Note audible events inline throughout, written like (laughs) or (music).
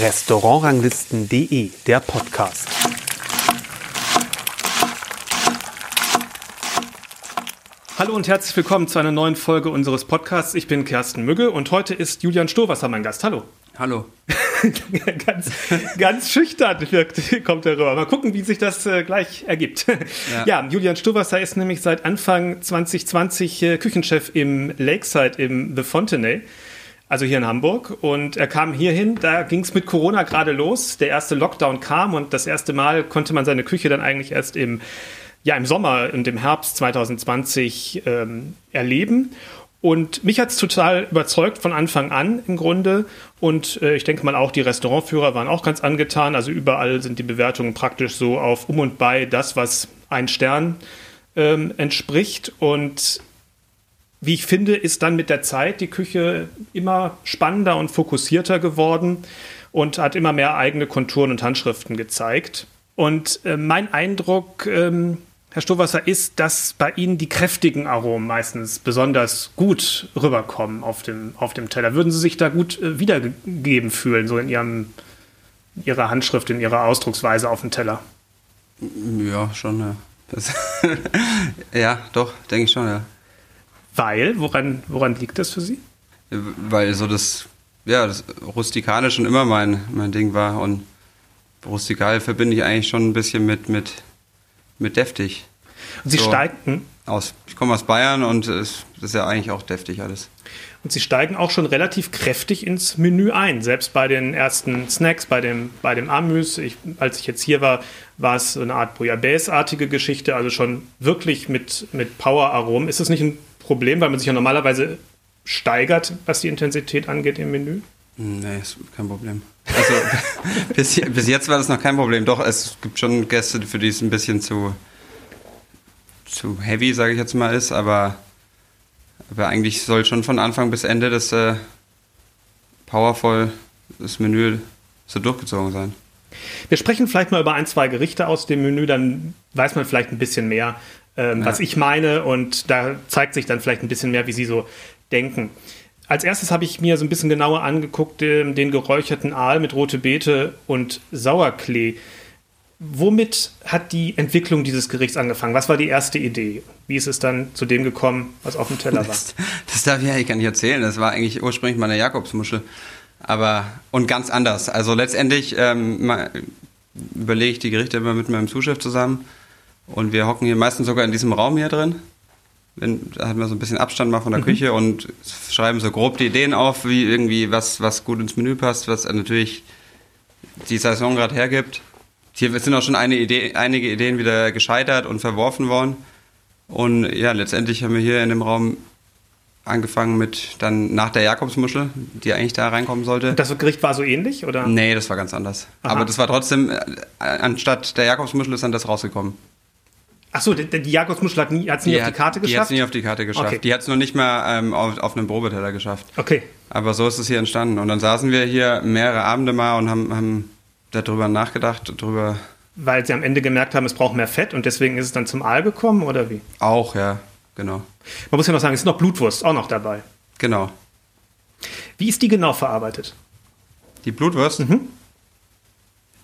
Restaurantranglisten.de, der Podcast. Hallo und herzlich willkommen zu einer neuen Folge unseres Podcasts. Ich bin Kersten Mügge und heute ist Julian Stohwasser mein Gast. Hallo. Hallo. (laughs) ganz, ganz schüchtern wirkt, kommt er rüber. Mal gucken, wie sich das äh, gleich ergibt. Ja. ja, Julian Stohwasser ist nämlich seit Anfang 2020 äh, Küchenchef im Lakeside im The Fontenay also hier in Hamburg. Und er kam hierhin, da ging es mit Corona gerade los. Der erste Lockdown kam und das erste Mal konnte man seine Küche dann eigentlich erst im ja, im Sommer und im Herbst 2020 ähm, erleben. Und mich hat es total überzeugt von Anfang an im Grunde. Und äh, ich denke mal auch die Restaurantführer waren auch ganz angetan. Also überall sind die Bewertungen praktisch so auf um und bei das, was ein Stern ähm, entspricht. Und wie ich finde, ist dann mit der Zeit die Küche immer spannender und fokussierter geworden und hat immer mehr eigene Konturen und Handschriften gezeigt. Und äh, mein Eindruck ähm, Herr Stowasser, ist, dass bei Ihnen die kräftigen Aromen meistens besonders gut rüberkommen auf dem, auf dem Teller. Würden Sie sich da gut äh, wiedergegeben fühlen, so in Ihrem, Ihrer Handschrift, in Ihrer Ausdrucksweise auf dem Teller? Ja, schon, ja. (laughs) Ja, doch, denke ich schon, ja. Weil? Woran, woran liegt das für Sie? Weil so das, ja, das Rustikale schon immer mein, mein Ding war und rustikal verbinde ich eigentlich schon ein bisschen mit, mit mit deftig. Und Sie so steigen. Aus. Ich komme aus Bayern und es, das ist ja eigentlich auch deftig alles. Und Sie steigen auch schon relativ kräftig ins Menü ein. Selbst bei den ersten Snacks, bei dem, bei dem Amüs. Ich, als ich jetzt hier war, war es so eine Art Bouillabaisse-artige Geschichte, also schon wirklich mit, mit Power-Aromen. Ist das nicht ein Problem, weil man sich ja normalerweise steigert, was die Intensität angeht im Menü? Nee, ist kein Problem. Also (laughs) bis, bis, jetzt war das noch kein Problem. Doch, es gibt schon Gäste, für die es ein bisschen zu, zu heavy, sage ich jetzt mal, ist, aber, aber eigentlich soll schon von Anfang bis Ende das äh, powervoll, das Menü so durchgezogen sein. Wir sprechen vielleicht mal über ein, zwei Gerichte aus dem Menü, dann weiß man vielleicht ein bisschen mehr, ähm, ja. was ich meine und da zeigt sich dann vielleicht ein bisschen mehr, wie Sie so denken als erstes habe ich mir so ein bisschen genauer angeguckt den, den geräucherten Aal mit rote Beete und Sauerklee. Womit hat die Entwicklung dieses Gerichts angefangen? Was war die erste Idee? Wie ist es dann zu dem gekommen, was auf dem Teller war? Das, das darf ich eigentlich gar nicht erzählen. Das war eigentlich ursprünglich meine Jakobsmuschel. Aber, und ganz anders. Also letztendlich ähm, überlege ich die Gerichte immer mit meinem Zuschef zusammen. Und wir hocken hier meistens sogar in diesem Raum hier drin wenn, da hat man so ein bisschen Abstand mal von der mhm. Küche und schreiben so grob die Ideen auf, wie irgendwie was, was gut ins Menü passt, was natürlich die Saison gerade hergibt. Hier sind auch schon eine Idee, einige Ideen wieder gescheitert und verworfen worden. Und ja, letztendlich haben wir hier in dem Raum angefangen mit dann nach der Jakobsmuschel, die eigentlich da reinkommen sollte. Und das Gericht war so ähnlich, oder? Nee, das war ganz anders. Aha. Aber das war trotzdem, äh, anstatt der Jakobsmuschel ist dann das rausgekommen. Ach so, die, die Jakobsmuschel hat es nie, nie auf die Karte geschafft? Die hat es nie auf die Karte geschafft. Okay. Die hat es noch nicht mal ähm, auf, auf einem Probeteller geschafft. Okay. Aber so ist es hier entstanden. Und dann saßen wir hier mehrere Abende mal und haben, haben darüber nachgedacht, darüber. Weil sie am Ende gemerkt haben, es braucht mehr Fett und deswegen ist es dann zum Aal gekommen, oder wie? Auch, ja, genau. Man muss ja noch sagen, es ist noch Blutwurst auch noch dabei. Genau. Wie ist die genau verarbeitet? Die Blutwurst? Mhm.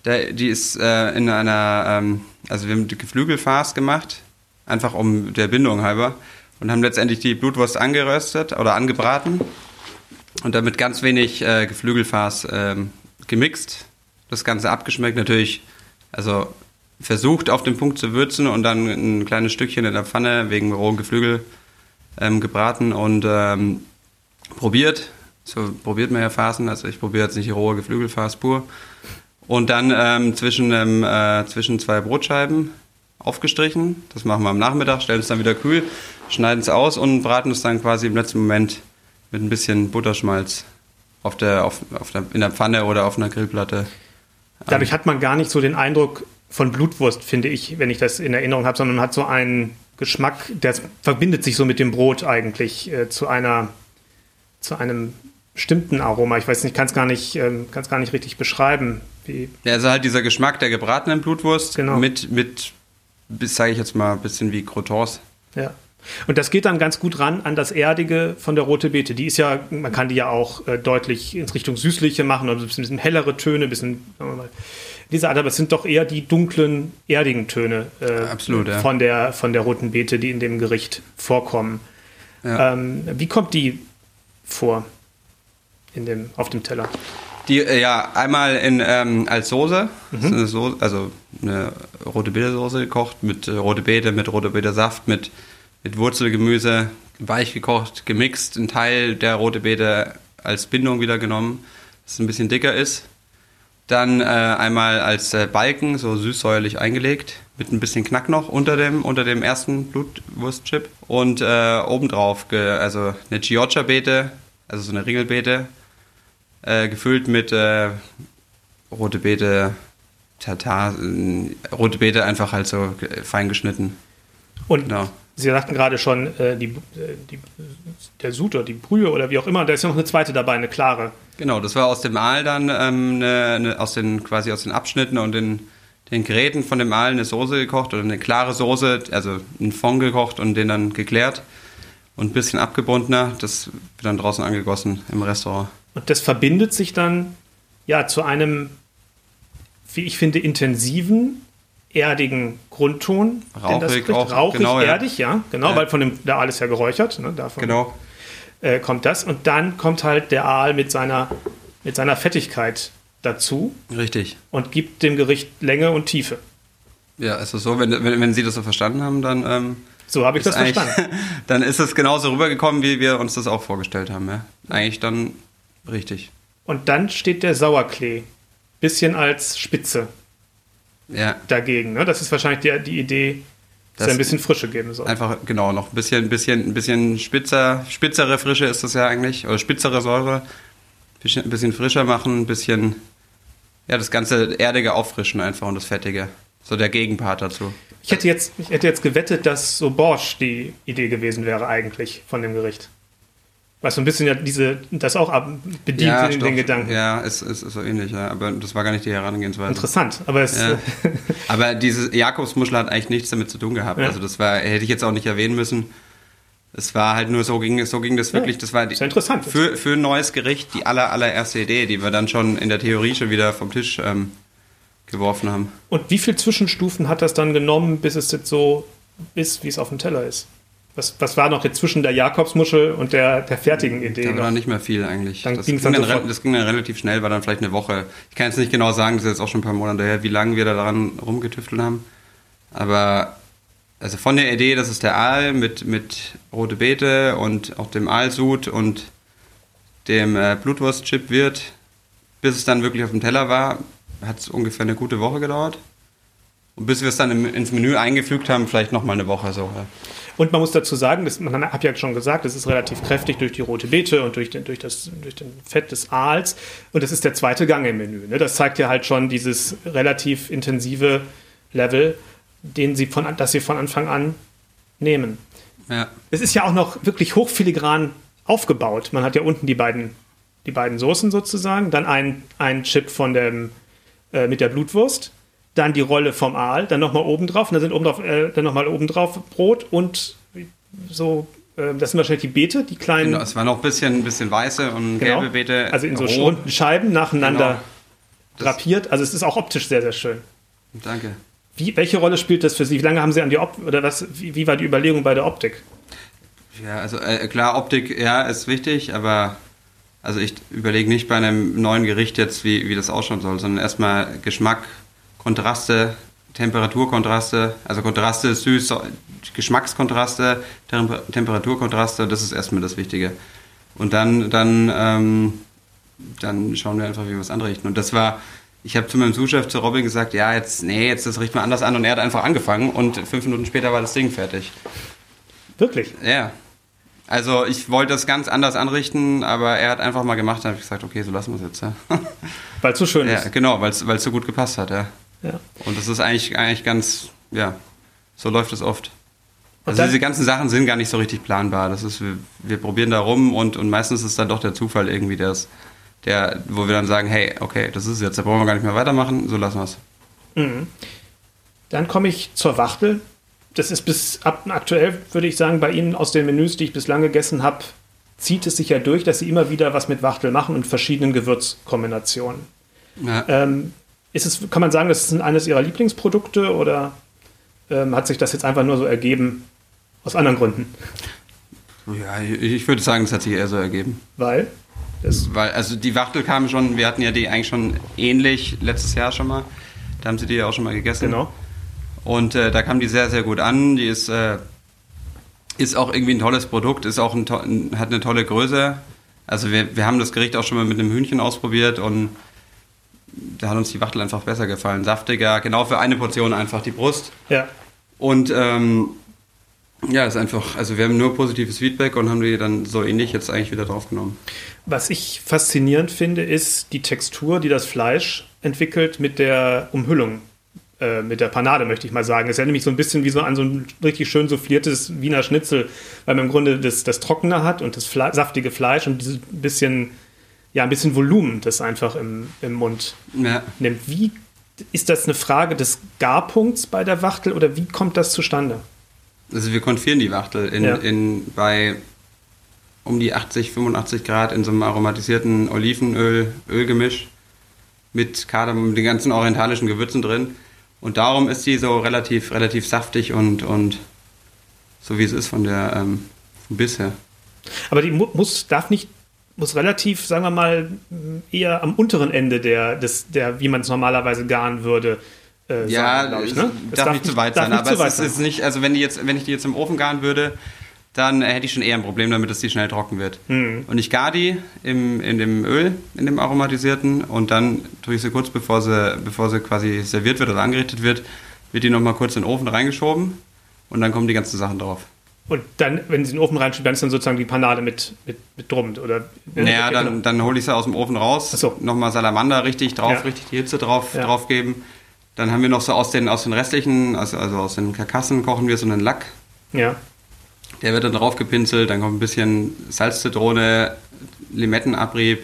Der, die ist äh, in einer, ähm, also wir haben die Geflügelfarce gemacht, einfach um der Bindung halber und haben letztendlich die Blutwurst angeröstet oder angebraten und damit ganz wenig äh, Geflügelfarce ähm, gemixt, das Ganze abgeschmeckt, natürlich, also versucht auf den Punkt zu würzen und dann ein kleines Stückchen in der Pfanne wegen rohen Geflügel ähm, gebraten und ähm, probiert. So probiert man ja Farcen, also ich probiere jetzt nicht die rohe Geflügelfarce pur. Und dann ähm, zwischen, ähm, äh, zwischen zwei Brotscheiben aufgestrichen. Das machen wir am Nachmittag, stellen es dann wieder kühl, schneiden es aus und braten es dann quasi im letzten Moment mit ein bisschen Butterschmalz auf der, auf, auf der, in der Pfanne oder auf einer Grillplatte. Dadurch hat man gar nicht so den Eindruck von Blutwurst, finde ich, wenn ich das in Erinnerung habe, sondern man hat so einen Geschmack, der verbindet sich so mit dem Brot eigentlich äh, zu einer, zu einem bestimmten Aroma. Ich weiß nicht, kann es gar nicht, ähm, kann es gar nicht richtig beschreiben. Wie ja, also halt dieser Geschmack der gebratenen Blutwurst genau. mit, mit, sage ich jetzt mal, ein bisschen wie Croutons. Ja. Und das geht dann ganz gut ran an das Erdige von der Rote Beete. Die ist ja, man kann die ja auch äh, deutlich in Richtung Süßliche machen, oder ein bisschen, bisschen hellere Töne, ein bisschen, sagen wir mal, diese Art, aber es sind doch eher die dunklen, erdigen Töne äh, Absolut, ja. von, der, von der Roten Beete, die in dem Gericht vorkommen. Ja. Ähm, wie kommt die vor in dem, auf dem Teller? Die, äh, ja, einmal in, ähm, als Soße, mhm. eine Soße, also eine rote Beete-Soße gekocht mit äh, rote Beete, mit rote Beete-Saft, mit, mit Wurzelgemüse, weich gekocht, gemixt, ein Teil der rote Beete als Bindung wieder genommen, dass es ein bisschen dicker ist. Dann äh, einmal als äh, Balken, so süßsäuerlich eingelegt, mit ein bisschen Knack noch unter dem, unter dem ersten Blutwurstchip. Und äh, obendrauf, also eine Chioggia-Beete, also so eine Ringelbeete, äh, gefüllt mit äh, rote Beete, Tatar, äh, rote Beete einfach halt so fein geschnitten. Und genau. Sie sagten gerade schon, äh, die, die, der Sud oder die Brühe oder wie auch immer, da ist ja noch eine zweite dabei, eine klare. Genau, das war aus dem Aal dann, ähm, eine, eine, aus den, quasi aus den Abschnitten und den, den Geräten von dem Aal eine Soße gekocht oder eine klare Soße, also einen Fond gekocht und den dann geklärt und ein bisschen abgebundener. Das wird dann draußen angegossen im Restaurant. Und das verbindet sich dann ja zu einem, wie ich finde, intensiven, erdigen Grundton. Rauchig, auch, Rauchig genau, erdig, ja, ja genau, ja. weil von dem, der Aal ist ja geräuchert, ne, davon genau. äh, kommt das. Und dann kommt halt der Aal mit seiner, mit seiner Fettigkeit dazu. Richtig. Und gibt dem Gericht Länge und Tiefe. Ja, also so, wenn, wenn, wenn Sie das so verstanden haben, dann. Ähm, so habe ich das verstanden. (laughs) dann ist es genauso rübergekommen, wie wir uns das auch vorgestellt haben. Ja? Eigentlich dann Richtig. Und dann steht der Sauerklee. Bisschen als Spitze ja. dagegen. Ne? Das ist wahrscheinlich die, die Idee, dass es ein bisschen Frische geben soll. Einfach, genau, noch ein bisschen, bisschen, ein bisschen spitzer, spitzere Frische ist das ja eigentlich, oder spitzere Säure. Ein bisschen frischer machen, ein bisschen, ja, das ganze Erdige auffrischen einfach und das Fettige. So der Gegenpart dazu. Ich hätte jetzt, ich hätte jetzt gewettet, dass so Borsch die Idee gewesen wäre eigentlich von dem Gericht. Was so ein bisschen ja diese, das auch bedient ja, in den Gedanken. Ja, es, es ist so ähnlich, ja. aber das war gar nicht die Herangehensweise. Interessant, aber es. Ja. aber diese Jakobsmuschel hat eigentlich nichts damit zu tun gehabt. Also das war, hätte ich jetzt auch nicht erwähnen müssen. Es war halt nur so ging, so ging das wirklich. Das war die, interessant. Für, für ein neues Gericht die aller, allererste Idee, die wir dann schon in der Theorie schon wieder vom Tisch ähm, geworfen haben. Und wie viele Zwischenstufen hat das dann genommen, bis es jetzt so ist, wie es auf dem Teller ist? Was, was war noch jetzt zwischen der Jakobsmuschel und der, der fertigen Idee? Da war nicht mehr viel eigentlich. Dann das, ging dann dann, das ging dann relativ schnell, war dann vielleicht eine Woche. Ich kann jetzt nicht genau sagen, das ist jetzt auch schon ein paar Monate her, wie lange wir da daran rumgetüftelt haben. Aber also von der Idee, das ist der Aal mit, mit rote Beete und auch dem Aalsud und dem äh, Blutwurstchip wird, bis es dann wirklich auf dem Teller war, hat es ungefähr eine gute Woche gedauert. Und bis wir es dann im, ins Menü eingefügt haben, vielleicht nochmal eine Woche so. Ja. Und man muss dazu sagen, das, man hat ja schon gesagt, es ist relativ kräftig durch die rote Beete und durch den, durch das, durch den Fett des Aals. Und das ist der zweite Gang im Menü. Ne? Das zeigt ja halt schon dieses relativ intensive Level, den sie von, das sie von Anfang an nehmen. Ja. Es ist ja auch noch wirklich hochfiligran aufgebaut. Man hat ja unten die beiden, die beiden Soßen sozusagen, dann ein, ein Chip von dem, äh, mit der Blutwurst dann die Rolle vom Aal, dann nochmal oben drauf, dann sind oben drauf, äh, dann nochmal oben drauf Brot und so, äh, das sind wahrscheinlich die Beete, die kleinen. Genau, es war noch ein bisschen, bisschen weiße und genau. gelbe Beete. Also in so runden Scheiben nacheinander genau. drapiert. Also es ist auch optisch sehr, sehr schön. Danke. Wie, welche Rolle spielt das für Sie? Wie lange haben Sie an die Optik, oder was, wie, wie, war die Überlegung bei der Optik? Ja, also äh, klar, Optik, ja, ist wichtig, aber also ich überlege nicht bei einem neuen Gericht jetzt, wie, wie das ausschauen soll, sondern erstmal Geschmack, Kontraste, Temperaturkontraste, also Kontraste, süß, Geschmackskontraste, Temperaturkontraste, das ist erstmal das Wichtige. Und dann, dann, ähm, dann schauen wir einfach, wie wir es anrichten. Und das war, ich habe zu meinem Zuschef, zu Robin gesagt, ja, jetzt, nee, jetzt das richten wir anders an. Und er hat einfach angefangen und fünf Minuten später war das Ding fertig. Wirklich? Ja. Also ich wollte das ganz anders anrichten, aber er hat einfach mal gemacht, dann habe ich gesagt, okay, so lassen wir es jetzt. Ja. (laughs) Weil es so schön ja, ist. Genau, weil es so gut gepasst hat, ja. Ja. Und das ist eigentlich, eigentlich ganz, ja, so läuft es oft. Also diese ganzen Sachen sind gar nicht so richtig planbar. Das ist, wir, wir probieren da rum und, und meistens ist dann doch der Zufall irgendwie das, der, wo wir dann sagen, hey, okay, das ist jetzt, da brauchen wir gar nicht mehr weitermachen, so lassen wir es. Mhm. Dann komme ich zur Wachtel. das ist bis ab, aktuell, würde ich sagen, bei Ihnen aus den Menüs, die ich bislang gegessen habe, zieht es sich ja durch, dass Sie immer wieder was mit Wachtel machen und verschiedenen Gewürzkombinationen. Ja. Ähm, ist es, kann man sagen, das ist eines Ihrer Lieblingsprodukte oder ähm, hat sich das jetzt einfach nur so ergeben aus anderen Gründen? Ja, ich würde sagen, es hat sich eher so ergeben. Weil? Weil, also die Wachtel kamen schon, wir hatten ja die eigentlich schon ähnlich letztes Jahr schon mal. Da haben sie die ja auch schon mal gegessen. Genau. Und äh, da kam die sehr, sehr gut an. Die ist, äh, ist auch irgendwie ein tolles Produkt, ist auch ein, hat eine tolle Größe. Also wir, wir haben das Gericht auch schon mal mit einem Hühnchen ausprobiert und da hat uns die Wachtel einfach besser gefallen. Saftiger, genau für eine Portion einfach die Brust. Ja. Und ähm, ja, ist einfach, also wir haben nur positives Feedback und haben die dann so ähnlich jetzt eigentlich wieder draufgenommen. Was ich faszinierend finde, ist die Textur, die das Fleisch entwickelt mit der Umhüllung, äh, mit der Panade, möchte ich mal sagen. Es ist ja nämlich so ein bisschen wie so an so ein richtig schön souffliertes Wiener Schnitzel, weil man im Grunde das, das Trockene hat und das Fle saftige Fleisch und dieses bisschen, ja, ein bisschen Volumen, das einfach im, im Mund ja. nimmt. Wie ist das eine Frage des Garpunkts bei der Wachtel oder wie kommt das zustande? Also wir konfieren die Wachtel in, ja. in, bei um die 80, 85 Grad in so einem aromatisierten Olivenöl-Ölgemisch mit Kardamom, mit den ganzen orientalischen Gewürzen drin. Und darum ist sie so relativ, relativ saftig und, und so wie es ist von der ähm, bisher. Aber die muss, darf nicht, muss relativ, sagen wir mal, eher am unteren Ende der, des, der wie man es normalerweise garen würde, äh, ja, sein, ich, ne? darf, darf, nicht zu weit sein, aber es ist, ist, nicht, also wenn die jetzt, wenn ich die jetzt im Ofen garen würde, dann hätte ich schon eher ein Problem damit, dass die schnell trocken wird. Mhm. Und ich gar die im, in dem Öl, in dem aromatisierten, und dann tue ich sie kurz, bevor sie, bevor sie quasi serviert wird oder angerichtet wird, wird die nochmal kurz in den Ofen reingeschoben und dann kommen die ganzen Sachen drauf. Und dann, wenn sie in den Ofen reinschieben, dann ist dann sozusagen die Panade mit, mit, mit drummt, oder? Naja, dann, genau. dann hole ich sie aus dem Ofen raus, so. nochmal Salamander richtig drauf, ja. richtig die Hitze drauf, ja. drauf geben dann haben wir noch so aus den, aus den restlichen, also, also aus den Karkassen kochen wir so einen Lack. Ja. Der wird dann drauf gepinselt, dann kommt ein bisschen Salzzitrone, Limettenabrieb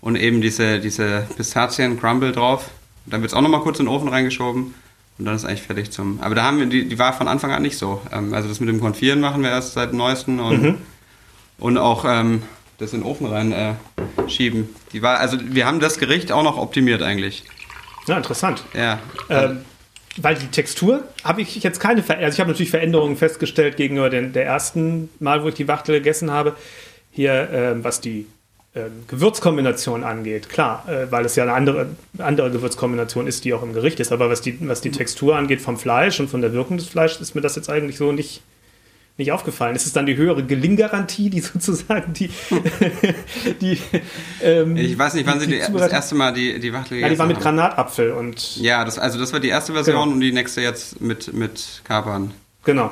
und eben diese, diese Pistazien-Crumble drauf. Dann wird es auch nochmal kurz in den Ofen reingeschoben und dann ist eigentlich fertig zum. Aber da haben wir, die, die war von Anfang an nicht so. Ähm, also das mit dem Konfieren machen wir erst seit neuesten und, mhm. und auch ähm, das in den Ofen rein äh, schieben. Die war, also wir haben das Gericht auch noch optimiert eigentlich. Ja, interessant. Ja. Ähm, weil die Textur habe ich jetzt keine Veränderungen. Also ich habe natürlich Veränderungen festgestellt gegenüber den, der ersten Mal, wo ich die Wachtel gegessen habe. Hier, ähm, was die Gewürzkombination angeht, klar, äh, weil es ja eine andere, andere Gewürzkombination ist, die auch im Gericht ist. Aber was die, was die Textur angeht vom Fleisch und von der Wirkung des Fleisches, ist mir das jetzt eigentlich so nicht, nicht aufgefallen. Ist es dann die höhere Gelinggarantie, die (laughs) sozusagen die. (laughs) die ähm, ich weiß nicht, wann Sie die, das erste Mal die, die Wachtel Ja, die war mit haben. Granatapfel und. Ja, das, also das war die erste Version genau. und die nächste jetzt mit, mit Kapern. Genau.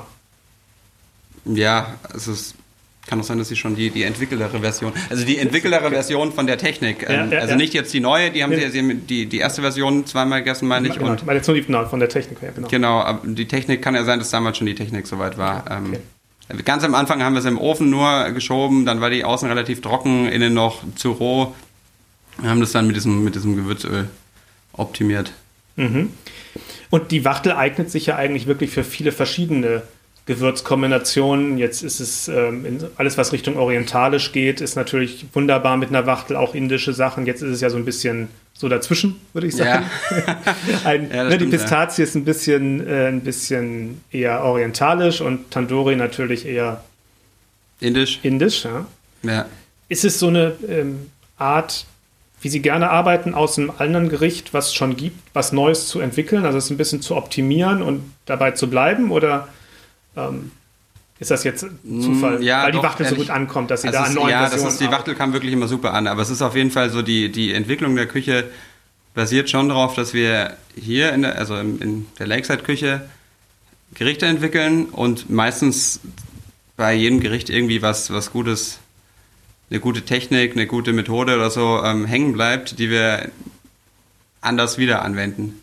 Ja, es kann auch sein, dass sie schon die, die entwickeltere Version, also die entwickeltere Version von der Technik, ähm, ja, ja, also ja. nicht jetzt die neue, die haben sie, sie die, die erste Version zweimal gegessen, meine ich. Genau, und meine die von der Technik, ja, genau. Genau, aber die Technik kann ja sein, dass damals schon die Technik soweit war. Ähm, okay. Ganz am Anfang haben wir es im Ofen nur geschoben, dann war die außen relativ trocken, innen noch zu roh. Wir haben das dann mit diesem, mit diesem Gewürzöl optimiert. Mhm. Und die Wachtel eignet sich ja eigentlich wirklich für viele verschiedene Gewürzkombinationen. Jetzt ist es ähm, alles, was Richtung orientalisch geht, ist natürlich wunderbar mit einer Wachtel, auch indische Sachen. Jetzt ist es ja so ein bisschen so dazwischen, würde ich sagen. Ja. (laughs) ein, ja, ne, die Pistazie ja. ist ein bisschen, äh, ein bisschen eher orientalisch und Tandoori natürlich eher indisch. Indisch, ja. Ist es so eine ähm, Art, wie Sie gerne arbeiten, aus einem anderen Gericht, was es schon gibt, was Neues zu entwickeln, also es ein bisschen zu optimieren und dabei zu bleiben? Oder ähm, ist das jetzt Zufall, mm, ja, weil die Wachtel ehrlich, so gut ankommt, dass sie also da an neuen Ja, das ist, die Wachtel kam wirklich immer super an, aber es ist auf jeden Fall so, die, die Entwicklung der Küche basiert schon darauf, dass wir hier in der, also in der Lakeside-Küche Gerichte entwickeln und meistens bei jedem Gericht irgendwie was, was Gutes, eine gute Technik, eine gute Methode oder so ähm, hängen bleibt, die wir anders wieder anwenden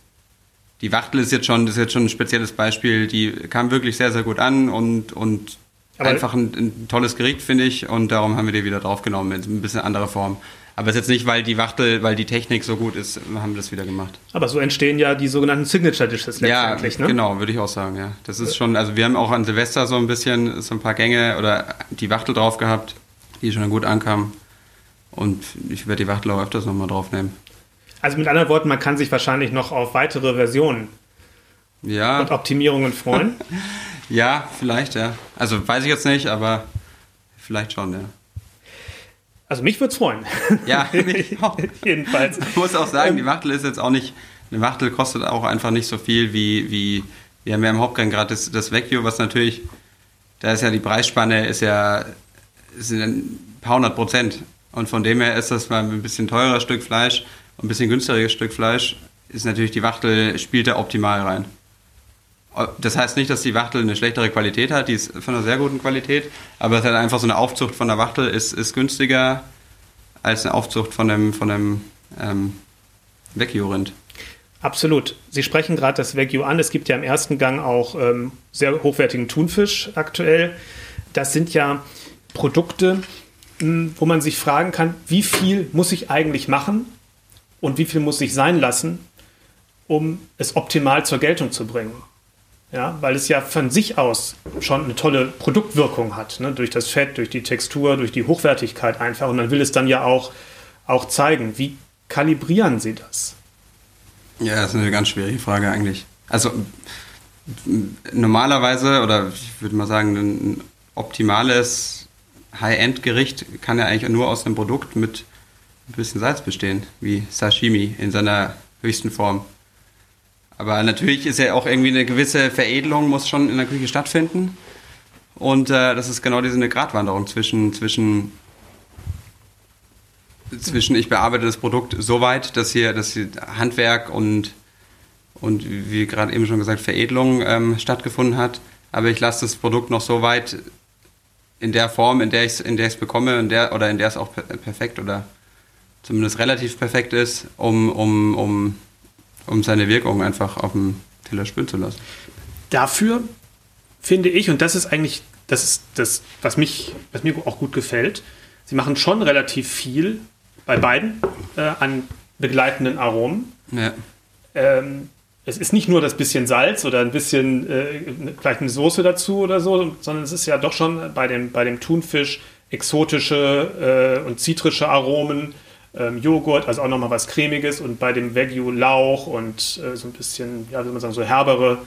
die Wachtel ist jetzt schon, das ist jetzt schon ein spezielles Beispiel, die kam wirklich sehr, sehr gut an und, und einfach ein, ein, tolles Gericht, finde ich, und darum haben wir die wieder draufgenommen, in ein bisschen andere Form. Aber es ist jetzt nicht, weil die Wachtel, weil die Technik so gut ist, haben wir das wieder gemacht. Aber so entstehen ja die sogenannten Signature Dishes letztendlich, ja, ne? genau, würde ich auch sagen, ja. Das ist schon, also wir haben auch an Silvester so ein bisschen so ein paar Gänge oder die Wachtel drauf gehabt, die schon gut ankamen. Und ich werde die Wachtel auch öfters nochmal draufnehmen. Also mit anderen Worten, man kann sich wahrscheinlich noch auf weitere Versionen ja. und Optimierungen freuen. (laughs) ja, vielleicht, ja. Also weiß ich jetzt nicht, aber vielleicht schon, ja. Also mich würde es freuen. Ja, (laughs) mich auch. jedenfalls. Ich muss auch sagen, die Wachtel ist jetzt auch nicht, eine Wachtel kostet auch einfach nicht so viel wie, wie wir haben ja im Hauptgang gerade das, das Vecchio, was natürlich, da ist ja die Preisspanne, ist ja sind ein paar hundert Prozent. Und von dem her ist das mal ein bisschen teurer Stück Fleisch ein bisschen günstigeres Stück Fleisch, ist natürlich die Wachtel, spielt da optimal rein. Das heißt nicht, dass die Wachtel eine schlechtere Qualität hat, die ist von einer sehr guten Qualität, aber es hat einfach so eine Aufzucht von der Wachtel ist, ist günstiger als eine Aufzucht von dem, von dem ähm, Vecchio-Rind. Absolut. Sie sprechen gerade das Wagyu an. Es gibt ja im ersten Gang auch ähm, sehr hochwertigen Thunfisch aktuell. Das sind ja Produkte, hm, wo man sich fragen kann, wie viel muss ich eigentlich machen und wie viel muss ich sein lassen, um es optimal zur Geltung zu bringen. Ja, weil es ja von sich aus schon eine tolle Produktwirkung hat, ne? durch das Fett, durch die Textur, durch die Hochwertigkeit einfach. Und man will es dann ja auch, auch zeigen. Wie kalibrieren Sie das? Ja, das ist eine ganz schwierige Frage eigentlich. Also normalerweise, oder ich würde mal sagen, ein optimales High-End-Gericht kann ja eigentlich nur aus einem Produkt mit ein bisschen Salz bestehen, wie Sashimi in seiner höchsten Form. Aber natürlich ist ja auch irgendwie eine gewisse Veredelung, muss schon in der Küche stattfinden. Und äh, das ist genau diese eine Gratwanderung zwischen, zwischen, zwischen ich bearbeite das Produkt so weit, dass hier, dass hier Handwerk und, und wie gerade eben schon gesagt, Veredelung ähm, stattgefunden hat. Aber ich lasse das Produkt noch so weit in der Form, in der ich es bekomme in der, oder in der es auch perfekt oder zumindest relativ perfekt ist, um, um, um um seine Wirkung einfach auf dem Teller spüren zu lassen. Dafür finde ich, und das ist eigentlich das, ist das was, mich, was mir auch gut gefällt, sie machen schon relativ viel bei beiden äh, an begleitenden Aromen. Ja. Ähm, es ist nicht nur das bisschen Salz oder ein bisschen äh, vielleicht eine Soße dazu oder so, sondern es ist ja doch schon bei dem, bei dem Thunfisch exotische äh, und zitrische Aromen ähm, Joghurt, also auch nochmal was Cremiges und bei dem Wagyu Lauch und äh, so ein bisschen, ja, wie soll man sagen, so herbere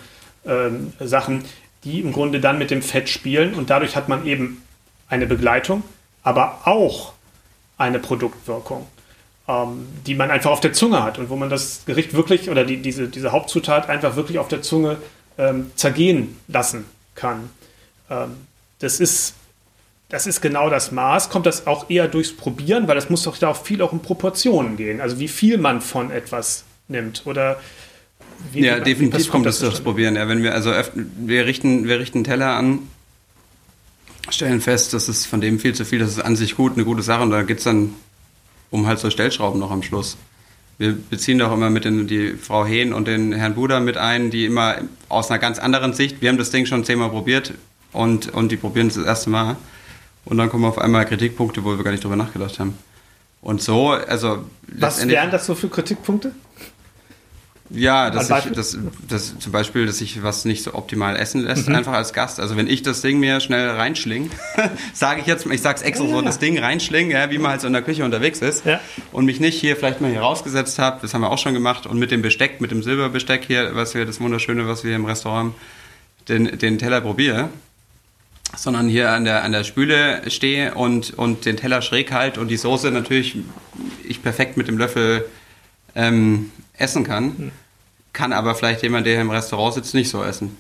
ähm, Sachen, die im Grunde dann mit dem Fett spielen und dadurch hat man eben eine Begleitung, aber auch eine Produktwirkung, ähm, die man einfach auf der Zunge hat und wo man das Gericht wirklich oder die, diese, diese Hauptzutat einfach wirklich auf der Zunge ähm, zergehen lassen kann. Ähm, das ist das ist genau das Maß. Kommt das auch eher durchs Probieren, weil das muss doch da auch viel auch in Proportionen gehen. Also wie viel man von etwas nimmt oder wie, ja, definitiv kommt das durchs Probieren. Ja, wenn wir also wir richten wir richten Teller an, stellen fest, das ist von dem viel zu viel, das ist an sich gut, eine gute Sache und da geht es dann um halt so Stellschrauben noch am Schluss. Wir beziehen doch immer mit den, die Frau Hehn und den Herrn Buder mit ein, die immer aus einer ganz anderen Sicht, wir haben das Ding schon zehnmal probiert und, und die probieren es das erste Mal und dann kommen auf einmal Kritikpunkte, wo wir gar nicht drüber nachgedacht haben. Und so, also. Was wären das so für Kritikpunkte? Ja, dass ich, das, das, zum Beispiel, dass ich was nicht so optimal essen lässt, mhm. einfach als Gast. Also wenn ich das Ding mir schnell reinschling, (laughs) sage ich jetzt, ich sag's extra ja, so, ja. das Ding reinschling, ja, wie man halt so in der Küche unterwegs ist ja. und mich nicht hier vielleicht mal hier rausgesetzt habe, das haben wir auch schon gemacht und mit dem Besteck, mit dem Silberbesteck hier, was wir, das wunderschöne, was wir hier im Restaurant haben, den, den Teller probiere sondern hier an der, an der Spüle stehe und, und den Teller schräg halt und die Soße natürlich ich perfekt mit dem Löffel ähm, essen kann, mhm. kann aber vielleicht jemand, der im Restaurant sitzt, nicht so essen.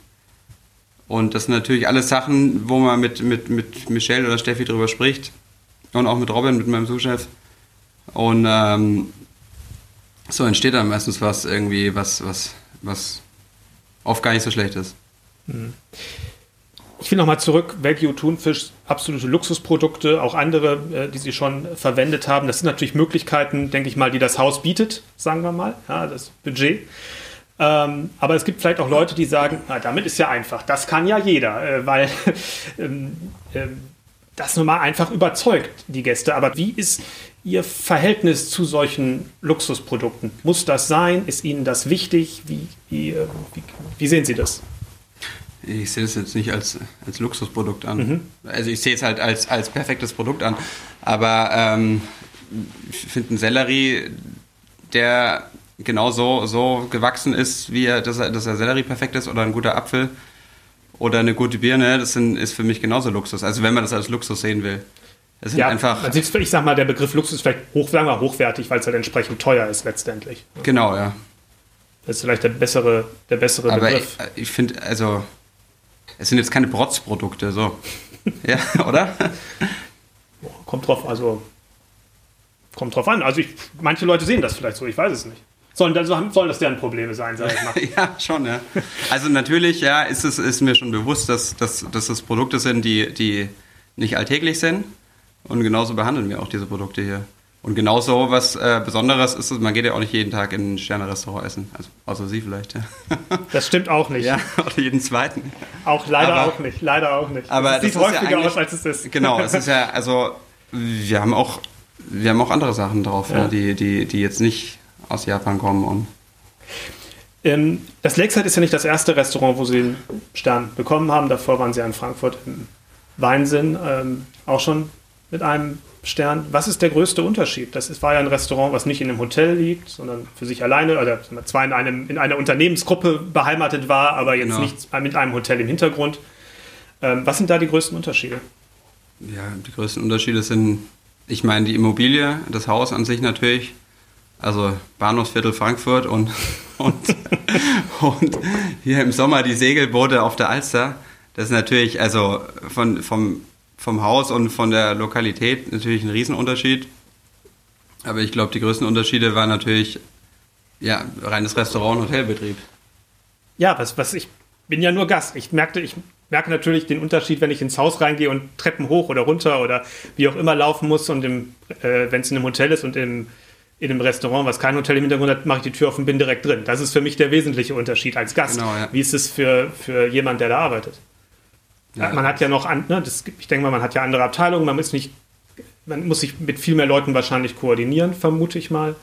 Und das sind natürlich alles Sachen, wo man mit, mit, mit Michelle oder Steffi drüber spricht und auch mit Robin, mit meinem Sous-Chef. Und ähm, so entsteht dann meistens was irgendwie, was, was, was oft gar nicht so schlecht ist. Mhm. Ich will nochmal zurück, Wagyu Thunfisch, absolute Luxusprodukte, auch andere, äh, die Sie schon verwendet haben. Das sind natürlich Möglichkeiten, denke ich mal, die das Haus bietet, sagen wir mal, ja, das Budget. Ähm, aber es gibt vielleicht auch Leute, die sagen, na, damit ist ja einfach, das kann ja jeder, äh, weil (laughs) ähm, äh, das nun mal einfach überzeugt die Gäste. Aber wie ist Ihr Verhältnis zu solchen Luxusprodukten? Muss das sein? Ist Ihnen das wichtig? Wie, wie, äh, wie sehen Sie das? Ich sehe es jetzt nicht als, als Luxusprodukt an. Mhm. Also ich sehe es halt als, als perfektes Produkt an. Aber ähm, ich finde einen Sellerie, der genau so, so gewachsen ist, wie er, dass, er, dass er Sellerie perfekt ist oder ein guter Apfel oder eine gute Birne, das sind, ist für mich genauso Luxus. Also wenn man das als Luxus sehen will. Es sind ja, einfach. Man sieht, ich sag mal, der Begriff Luxus ist vielleicht hoch, sagen wir, hochwertig, weil es halt entsprechend teuer ist letztendlich. Genau, ja. Das ist vielleicht der bessere, der bessere Aber Begriff. ich, ich finde, also, es sind jetzt keine Brotzprodukte, so. ja, (laughs) oder? Kommt drauf, also, kommt drauf an. Also, ich, manche Leute sehen das vielleicht so, ich weiß es nicht. Sollen, also, sollen das deren Probleme sein, sag ich mal. (laughs) ja, schon, ja. Also, natürlich, ja, ist es ist mir schon bewusst, dass, dass, dass das Produkte sind, die, die nicht alltäglich sind. Und genauso behandeln wir auch diese Produkte hier. Und genauso was äh, Besonderes ist es, man geht ja auch nicht jeden Tag in ein Sterne-Restaurant essen. Also, außer Sie vielleicht, ja. (laughs) Das stimmt auch nicht. Ja, (laughs) oder jeden zweiten. Auch leider aber, auch nicht, leider auch nicht. Aber es sieht häufiger ja aus, als es ist. Genau, es ist ja, (laughs) also, wir haben auch, wir haben auch andere Sachen drauf, ja. Ja, die, die, die jetzt nicht aus Japan kommen. Und ähm, das Lakeside ist ja nicht das erste Restaurant, wo Sie den Stern bekommen haben. Davor waren Sie in Frankfurt im Weinsinn, ähm, auch schon mit einem Stern. Was ist der größte Unterschied? Das ist, war ja ein Restaurant, was nicht in einem Hotel liegt, sondern für sich alleine, oder zwar in, einem, in einer Unternehmensgruppe beheimatet war, aber jetzt genau. nicht mit einem Hotel im Hintergrund. Ähm, was sind da die größten Unterschiede? Ja, die größten Unterschiede sind, ich meine, die Immobilie, das Haus an sich natürlich, also Bahnhofsviertel Frankfurt und, (laughs) und, und hier im Sommer die Segelboote auf der Alster. Das ist natürlich, also von, vom vom Haus und von der Lokalität natürlich ein Riesenunterschied. Aber ich glaube, die größten Unterschiede waren natürlich ja, reines Restaurant- und Hotelbetrieb. Ja, was, was ich bin ja nur Gast. Ich merkte, ich merke natürlich den Unterschied, wenn ich ins Haus reingehe und Treppen hoch oder runter oder wie auch immer laufen muss und äh, wenn es in einem Hotel ist und im, in einem Restaurant, was kein Hotel im Hintergrund hat, mache ich die Tür auf und bin direkt drin. Das ist für mich der wesentliche Unterschied als Gast. Genau, ja. Wie ist es für, für jemand, der da arbeitet? Ja, man hat ja noch, an, ne, das, ich denke mal, man hat ja andere Abteilungen, man ist nicht, man muss sich mit viel mehr Leuten wahrscheinlich koordinieren, vermute ich mal.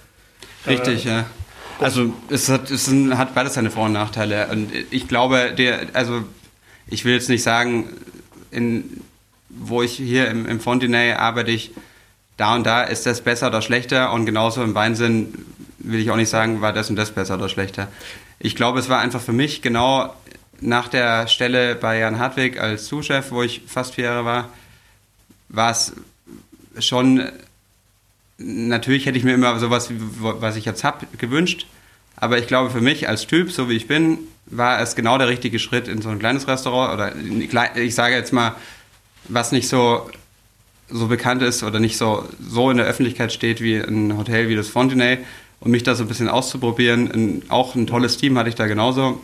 Richtig, äh, ja. Also es hat, es hat beides seine Vor- und Nachteile. Und ich glaube, der, also ich will jetzt nicht sagen, in, wo ich hier im, im Fontenay arbeite ich, da und da ist das besser oder schlechter und genauso im Weinsinn will ich auch nicht sagen, war das und das besser oder schlechter. Ich glaube, es war einfach für mich genau nach der Stelle bei Jan Hartwig als Zuschef, wo ich fast vier Jahre war, war es schon, natürlich hätte ich mir immer sowas, was ich jetzt habe, gewünscht. Aber ich glaube, für mich als Typ, so wie ich bin, war es genau der richtige Schritt in so ein kleines Restaurant oder ich sage jetzt mal, was nicht so, so bekannt ist oder nicht so, so in der Öffentlichkeit steht wie ein Hotel wie das Fontenay und mich da so ein bisschen auszuprobieren. auch ein tolles Team hatte ich da genauso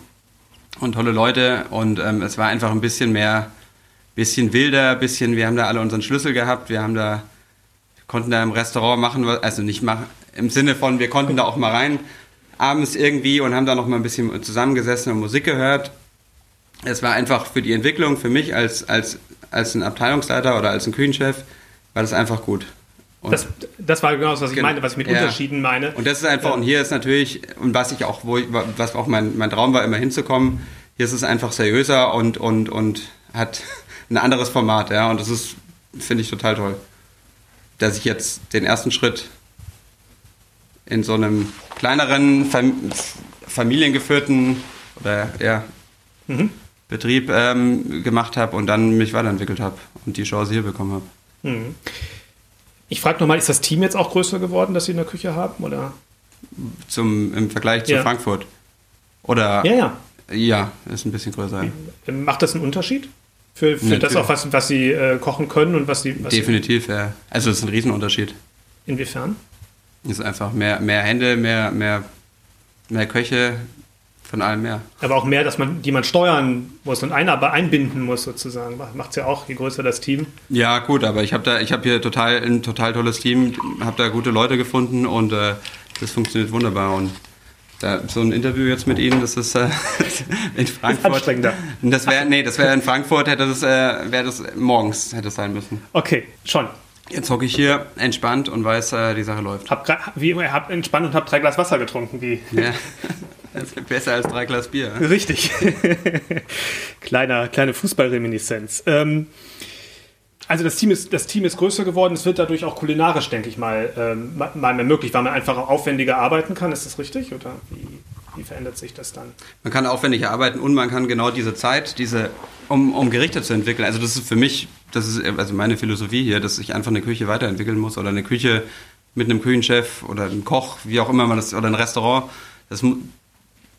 und tolle Leute und ähm, es war einfach ein bisschen mehr, bisschen wilder, bisschen, wir haben da alle unseren Schlüssel gehabt, wir haben da, konnten da im Restaurant machen, also nicht machen, im Sinne von, wir konnten da auch mal rein, abends irgendwie und haben da noch mal ein bisschen zusammengesessen und Musik gehört. Es war einfach für die Entwicklung, für mich als, als, als ein Abteilungsleiter oder als ein Küchenchef, war das einfach gut. Das, das, war genau das, was ich meine, was ich mit ja. Unterschieden meine. Und das ist einfach, und hier ist natürlich, und was ich auch, wo ich, was auch mein, mein Traum war, immer hinzukommen, hier ist es einfach seriöser und, und, und hat (laughs) ein anderes Format, ja. Und das ist, finde ich total toll. Dass ich jetzt den ersten Schritt in so einem kleineren, fam familiengeführten oder ja, mhm. Betrieb ähm, gemacht habe und dann mich weiterentwickelt habe und die Chance hier bekommen habe. Mhm. Ich frage nochmal, ist das Team jetzt auch größer geworden, das Sie in der Küche haben? Oder? Zum, Im Vergleich zu ja. Frankfurt? Oder? Ja, ja. Ja, ist ein bisschen größer. Macht das einen Unterschied? Für, für das auch, was, was Sie äh, kochen können und was Sie. Was Definitiv, Sie ja. Also, es ist ein Riesenunterschied. Inwiefern? Es ist einfach mehr, mehr Hände, mehr, mehr, mehr Köche, von allem mehr. Aber auch mehr, dass man, die man steuern muss und ein, aber einbinden muss sozusagen. Macht es ja auch, je größer das Team. Ja, gut, aber ich habe da, ich habe hier total ein total tolles Team, habe da gute Leute gefunden und äh, das funktioniert wunderbar. Und Da, so ein Interview jetzt mit Ihnen, das ist äh, (laughs) in Frankfurt. Anstrengender. Das wäre, nee, das wäre in Frankfurt, hätte das, äh, wäre das morgens hätte es sein müssen. Okay, schon. Jetzt hocke ich hier entspannt und weiß, äh, die Sache läuft. Hab, wie immer, hab entspannt und hab drei Glas Wasser getrunken, wie. Ja. (laughs) Besser als drei Glas Bier. Richtig. (laughs) Kleiner, kleine Fußballreminiszenz. Ähm, also das Team, ist, das Team ist größer geworden, es wird dadurch auch kulinarisch, denke ich mal, ähm, mal mehr möglich, weil man einfach aufwendiger arbeiten kann. Ist das richtig? Oder wie, wie verändert sich das dann? Man kann aufwendiger arbeiten und man kann genau diese Zeit, diese, um, um Gerichte zu entwickeln. Also das ist für mich, das ist also meine Philosophie hier, dass ich einfach eine Küche weiterentwickeln muss oder eine Küche mit einem Küchenchef oder einem Koch, wie auch immer man das, oder ein Restaurant. Das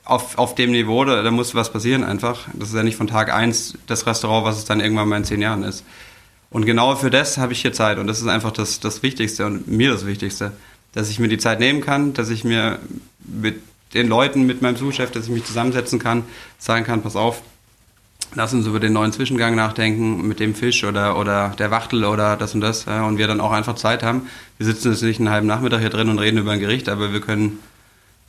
auf, auf dem Niveau, da, da muss was passieren einfach. Das ist ja nicht von Tag 1 das Restaurant, was es dann irgendwann mal in zehn Jahren ist. Und genau für das habe ich hier Zeit und das ist einfach das, das Wichtigste und mir das Wichtigste, dass ich mir die Zeit nehmen kann, dass ich mir mit den Leuten, mit meinem Sous-Chef, dass ich mich zusammensetzen kann, sagen kann, pass auf, lass uns über den neuen Zwischengang nachdenken mit dem Fisch oder, oder der Wachtel oder das und das ja, und wir dann auch einfach Zeit haben. Wir sitzen jetzt nicht einen halben Nachmittag hier drin und reden über ein Gericht, aber wir können,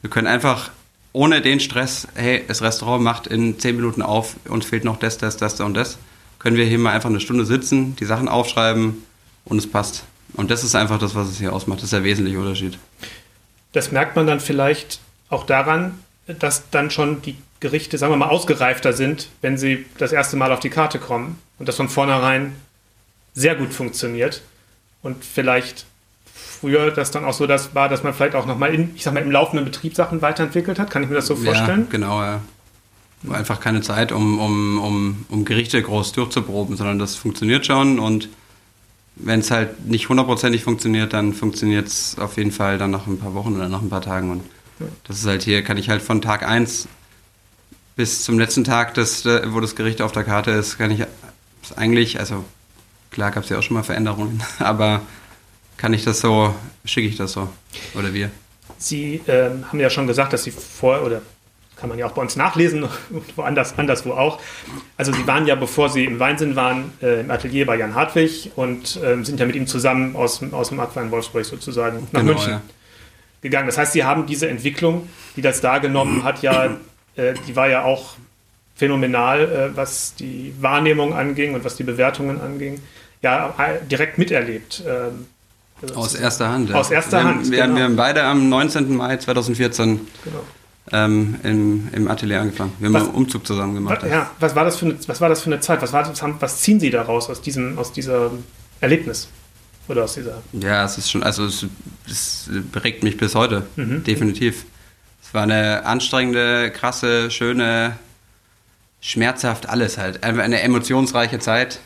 wir können einfach ohne den Stress, hey, das Restaurant macht in zehn Minuten auf, uns fehlt noch das, das, das und das können wir hier mal einfach eine Stunde sitzen, die Sachen aufschreiben und es passt. Und das ist einfach das, was es hier ausmacht. Das ist der wesentliche Unterschied. Das merkt man dann vielleicht auch daran, dass dann schon die Gerichte, sagen wir mal, ausgereifter sind, wenn sie das erste Mal auf die Karte kommen und das von vornherein sehr gut funktioniert. Und vielleicht früher das dann auch so das war, dass man vielleicht auch nochmal in, ich sag mal, im laufenden Betrieb Sachen weiterentwickelt hat. Kann ich mir das so vorstellen? Ja, genau, ja einfach keine Zeit, um, um, um, um Gerichte groß durchzuproben, sondern das funktioniert schon und wenn es halt nicht hundertprozentig funktioniert, dann funktioniert es auf jeden Fall dann nach ein paar Wochen oder nach ein paar Tagen und das ist halt hier, kann ich halt von Tag 1 bis zum letzten Tag, das, wo das Gericht auf der Karte ist, kann ich eigentlich, also klar gab es ja auch schon mal Veränderungen, (laughs) aber kann ich das so, schicke ich das so oder wir. Sie ähm, haben ja schon gesagt, dass Sie vor oder kann man ja auch bei uns nachlesen und (laughs) woanders anderswo auch. Also sie waren ja, bevor sie im Weinsinn waren, äh, im Atelier bei Jan Hartwig und äh, sind ja mit ihm zusammen aus, aus dem Apfel in Wolfsburg sozusagen nach genau, München ja. gegangen. Das heißt, sie haben diese Entwicklung, die das da genommen hat, ja, äh, die war ja auch phänomenal, äh, was die Wahrnehmung anging und was die Bewertungen anging, ja, äh, direkt miterlebt. Ähm, aus erster Hand. Ja. Aus erster wir Hand. Haben, wir, genau. wir haben beide am 19. Mai 2014 genau ähm, im, im Atelier angefangen. Wir haben was, einen Umzug zusammen gemacht. Was, ja, was war, das für eine, was war das für eine Zeit? Was, war das, was ziehen Sie daraus aus diesem aus dieser Erlebnis? Oder aus dieser. Ja, es ist schon, also es, es prägt mich bis heute, mhm. definitiv. Es war eine anstrengende, krasse, schöne, schmerzhaft alles halt. Einfach eine emotionsreiche Zeit,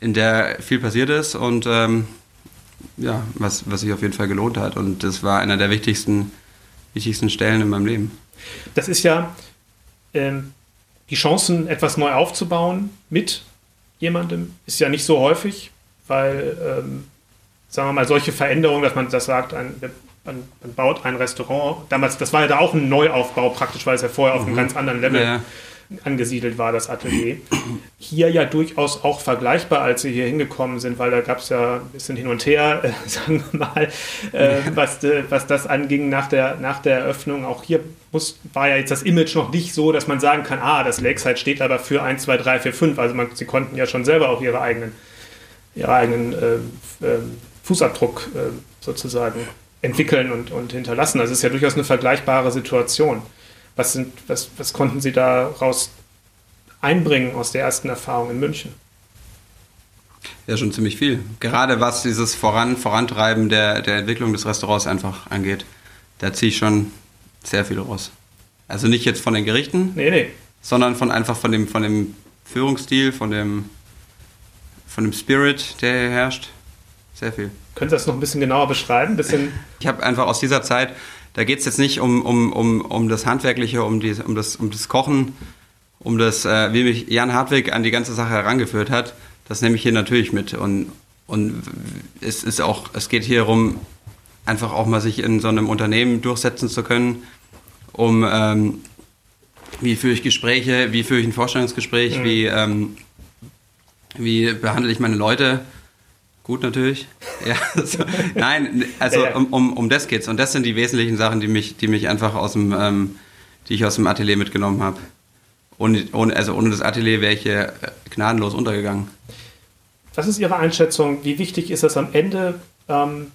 in der viel passiert ist und ähm, ja, was, was sich auf jeden Fall gelohnt hat. Und das war einer der wichtigsten wichtigsten Stellen in meinem Leben. Das ist ja ähm, die Chancen, etwas neu aufzubauen mit jemandem, ist ja nicht so häufig, weil, ähm, sagen wir mal, solche Veränderungen, dass man das sagt, ein, man, man, baut ein Restaurant, damals, das war ja da auch ein Neuaufbau praktisch, weil es ja vorher auf einem mhm. ganz anderen Level ja angesiedelt war, das Atelier. Hier ja durchaus auch vergleichbar, als sie hier hingekommen sind, weil da gab es ja ein bisschen hin und her, äh, (laughs) sagen wir mal, äh, was, äh, was das anging nach der, nach der Eröffnung. Auch hier muss, war ja jetzt das Image noch nicht so, dass man sagen kann, ah, das Lakeside steht aber für 1, 2, 3, 4, 5. Also man, sie konnten ja schon selber auch ihre eigenen, ihre eigenen äh, ähm, Fußabdruck äh, sozusagen entwickeln und, und hinterlassen. Also es ist ja durchaus eine vergleichbare Situation. Was, sind, was, was konnten Sie daraus einbringen aus der ersten Erfahrung in München? Ja, schon ziemlich viel. Gerade was dieses Voran, Vorantreiben der, der Entwicklung des Restaurants einfach angeht. Da ziehe ich schon sehr viel raus. Also nicht jetzt von den Gerichten, nee, nee. sondern von einfach von dem, von dem Führungsstil, von dem, von dem Spirit, der hier herrscht. Sehr viel. Können Sie das noch ein bisschen genauer beschreiben? Bisschen ich habe einfach aus dieser Zeit da geht es jetzt nicht um, um, um, um das Handwerkliche, um, die, um, das, um das Kochen, um das, äh, wie mich Jan Hartwig an die ganze Sache herangeführt hat. Das nehme ich hier natürlich mit. Und, und es ist auch, es geht hier darum, einfach auch mal sich in so einem Unternehmen durchsetzen zu können, um ähm, wie führe ich Gespräche, wie führe ich ein Vorstellungsgespräch, mhm. wie, ähm, wie behandle ich meine Leute Gut natürlich. (laughs) Ja, so. Nein, also. Um, um, um das geht's. Und das sind die wesentlichen Sachen, die mich, die mich einfach aus dem, ähm, die ich aus dem Atelier mitgenommen habe. Ohne, ohne, also ohne das Atelier wäre ich hier äh, gnadenlos untergegangen. Was ist Ihre Einschätzung? Wie wichtig ist es am Ende ähm,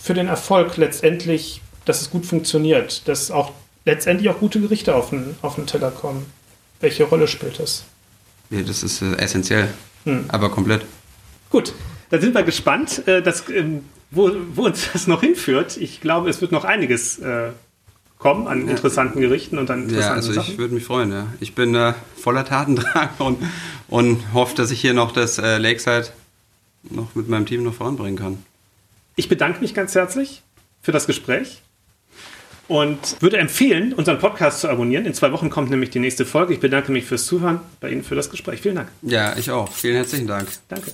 für den Erfolg letztendlich, dass es gut funktioniert, dass auch letztendlich auch gute Gerichte auf den, auf den Teller kommen? Welche Rolle spielt das? Ja, das ist äh, essentiell, hm. aber komplett. Gut, dann sind wir gespannt, äh, dass, ähm, wo, wo, uns das noch hinführt. Ich glaube, es wird noch einiges äh, kommen an ja. interessanten Gerichten und an interessanten Ja, also Sachen. ich würde mich freuen, ja. Ich bin äh, voller Tatendrang (laughs) und, und hoffe, dass ich hier noch das äh, Lakeside noch mit meinem Team noch voranbringen kann. Ich bedanke mich ganz herzlich für das Gespräch und würde empfehlen, unseren Podcast zu abonnieren. In zwei Wochen kommt nämlich die nächste Folge. Ich bedanke mich fürs Zuhören, bei Ihnen für das Gespräch. Vielen Dank. Ja, ich auch. Vielen herzlichen Dank. Danke.